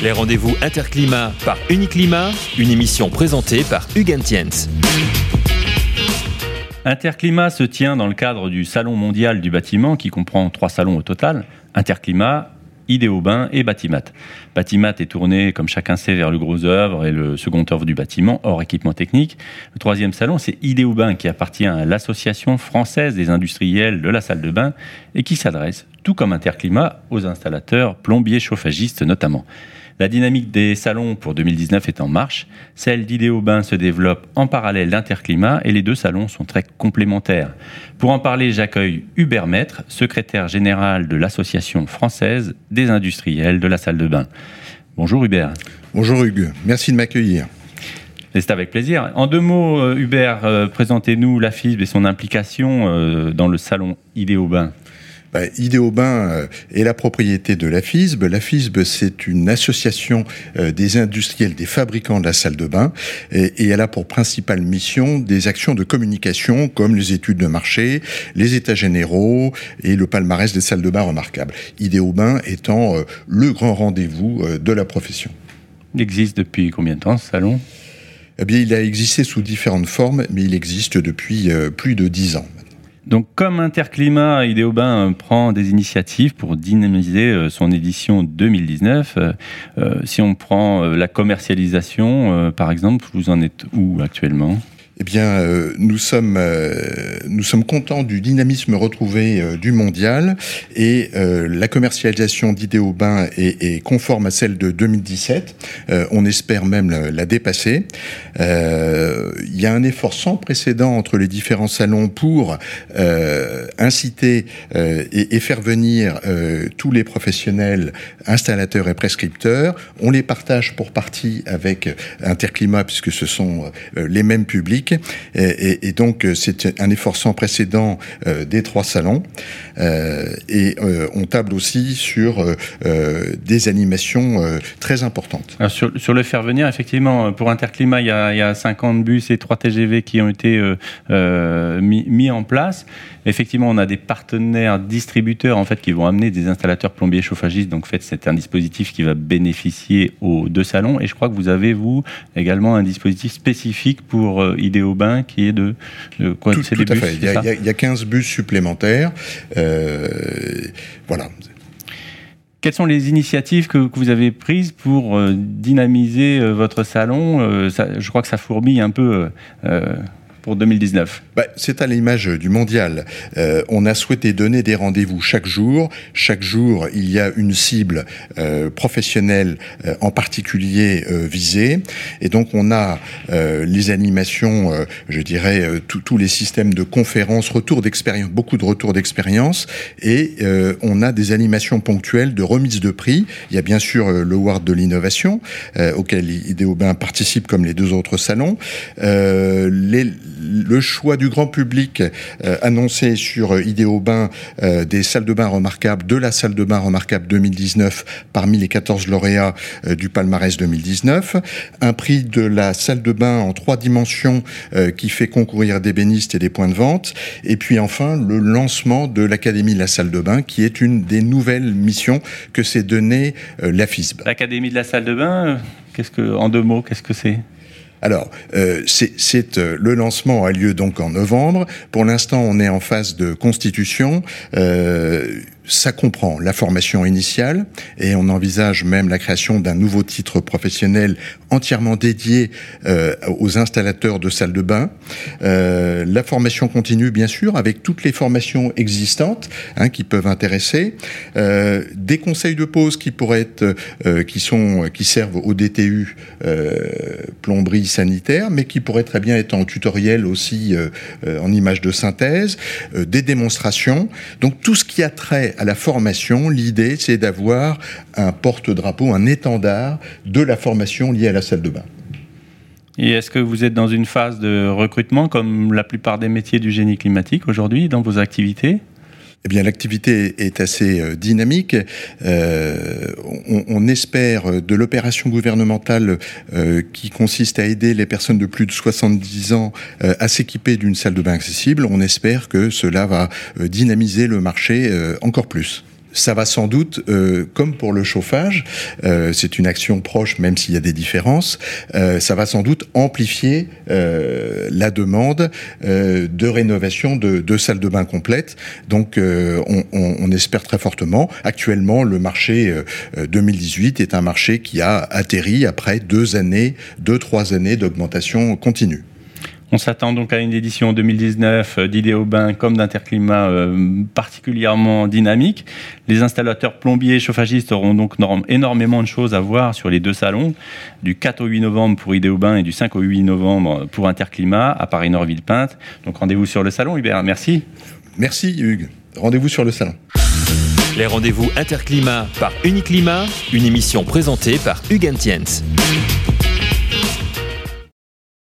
Les rendez-vous Interclimat par Uniclimat, une émission présentée par Hugues Tiens. Interclimat se tient dans le cadre du Salon mondial du bâtiment qui comprend trois salons au total. Interclimat, Idéobain et Batimat. Batimat est tourné, comme chacun sait, vers le gros œuvre et le second œuvre du bâtiment, hors équipement technique. Le troisième salon, c'est Idéobain, qui appartient à l'Association française des industriels de la salle de bain et qui s'adresse, tout comme Interclimat, aux installateurs, plombiers, chauffagistes notamment. La dynamique des salons pour 2019 est en marche. Celle d'Idéobain se développe en parallèle d'Interclimat et les deux salons sont très complémentaires. Pour en parler, j'accueille Hubert Maître, secrétaire général de l'Association française des industriels de la salle de bain. Bonjour Hubert. Bonjour Hugues, merci de m'accueillir. C'est avec plaisir. En deux mots, euh, Hubert, euh, présentez-nous la FISB et son implication euh, dans le salon Idéobain bah, Idéobain euh, est la propriété de la FISB. La FISB, c'est une association euh, des industriels, des fabricants de la salle de bain, et, elle a pour principale mission des actions de communication comme les études de marché, les états généraux et le palmarès des salles de bain remarquables. Idéobain étant euh, le grand rendez-vous de la profession. Il existe depuis combien de temps ce salon? Eh bien, il a existé sous différentes formes, mais il existe depuis plus de dix ans. Donc, comme Interclimat, Idéobain prend des initiatives pour dynamiser euh, son édition 2019. Euh, euh, si on prend la commercialisation, par exemple, vous en êtes où actuellement? Eh bien, euh, nous sommes euh, nous sommes contents du dynamisme retrouvé euh, du mondial et la commercialisation d'Idéobain est, est, conforme à celle de 2017. on espère même la, dépasser. Il y a un effort sans précédent entre les différents salons pour inciter et, et, faire venir tous les professionnels, installateurs et prescripteurs. On les partage pour partie avec Interclimat puisque ce sont les mêmes publics et, donc, euh, c'est un effort sans précédent euh, des trois salons. Euh, et on table aussi sur des animations très importantes. sur, le faire venir, effectivement, pour Interclimat, il y a, il y a 50 bus et 3 TGV qui ont été mis, en place. Effectivement, on a des partenaires distributeurs en fait qui vont amener des installateurs plombiers chauffagistes. Donc, en fait, c'est un dispositif qui va bénéficier aux deux salons. Et je crois que vous avez vous également un dispositif spécifique pour idée au bain qui est de, quoi Tout, à fait. Il y, a, 15 bus supplémentaires. Euh, voilà. Quelles sont les initiatives que, vous avez prises pour euh, dynamiser euh, votre salon? Je crois que ça fourmille un peu 2019 bah, C'est à l'image du mondial. Euh, on a souhaité donner des rendez-vous chaque jour. Chaque jour, il y a une cible euh, professionnelle euh, en particulier visée. Et donc, on a les animations, je dirais, tous les systèmes de conférences, retours d'expérience, beaucoup de retours d'expérience. Et on a des animations ponctuelles de remise de prix. Il y a bien sûr le Ward de l'innovation, auquel Idéobain participe comme les deux autres salons. les, le choix du grand public euh, annoncé sur euh, Idéobain euh, des salles de bain remarquables, de la salle de bain remarquable 2019 parmi les 14 lauréats du palmarès 2019, un prix de la salle de bain en trois dimensions qui fait concourir des bénistes et des points de vente, et puis enfin le lancement de l'Académie de la salle de bain qui est une des nouvelles missions que s'est donnée la FISB. L'Académie de la salle de bain, en deux mots, qu'est-ce que c'est? Alors, euh, c'est euh, le lancement a lieu donc en novembre. Pour l'instant, on est en phase de constitution. Euh, ça comprend la formation initiale et on envisage même la création d'un nouveau titre professionnel entièrement dédié euh, aux installateurs de salles de bain. Euh, la formation continue, bien sûr, avec toutes les formations existantes hein, qui peuvent intéresser. Euh, des conseils de pause qui pourraient qui sont, qui servent au DTU plomberie sanitaire, mais qui pourraient très bien être en tutoriel aussi en image de synthèse. des démonstrations. Donc tout ce qui a trait à la formation, l'idée, c'est d'avoir un porte-drapeau, un étendard de la formation liée à la salle de bain. Et est-ce que vous êtes dans une phase de recrutement comme la plupart des métiers du génie climatique aujourd'hui dans vos activités? Eh bien, l'activité est assez euh, dynamique. Euh, on, espère de l'opération gouvernementale euh, qui consiste à aider les personnes de plus de 70 ans à s'équiper d'une salle de bain accessible. On espère que cela va dynamiser le marché encore plus ça va sans doute, comme pour le chauffage, c'est une action proche, même s'il y a des différences, ça va sans doute amplifier la demande de rénovation de, salles de bain complètes. Donc, on, on, on, espère très fortement. Actuellement, le marché 2018 est un marché qui a atterri après deux années, deux, trois années d'augmentation continue. On s'attend donc à une édition 2019 d'Idéo Bain comme d'Interclimat euh, particulièrement dynamique. Les installateurs plombiers et chauffagistes auront donc énormément de choses à voir sur les deux salons, du 4 au 8 novembre pour Idéo Bain et du 5 au 8 novembre pour Interclimat à Paris-Nord-Ville-Pinte. Donc rendez-vous sur le salon, Hubert. Merci. Merci Hugues. Rendez-vous sur le salon. Les rendez-vous Interclimat par Uniclimat, une émission présentée par Hugues Entiens.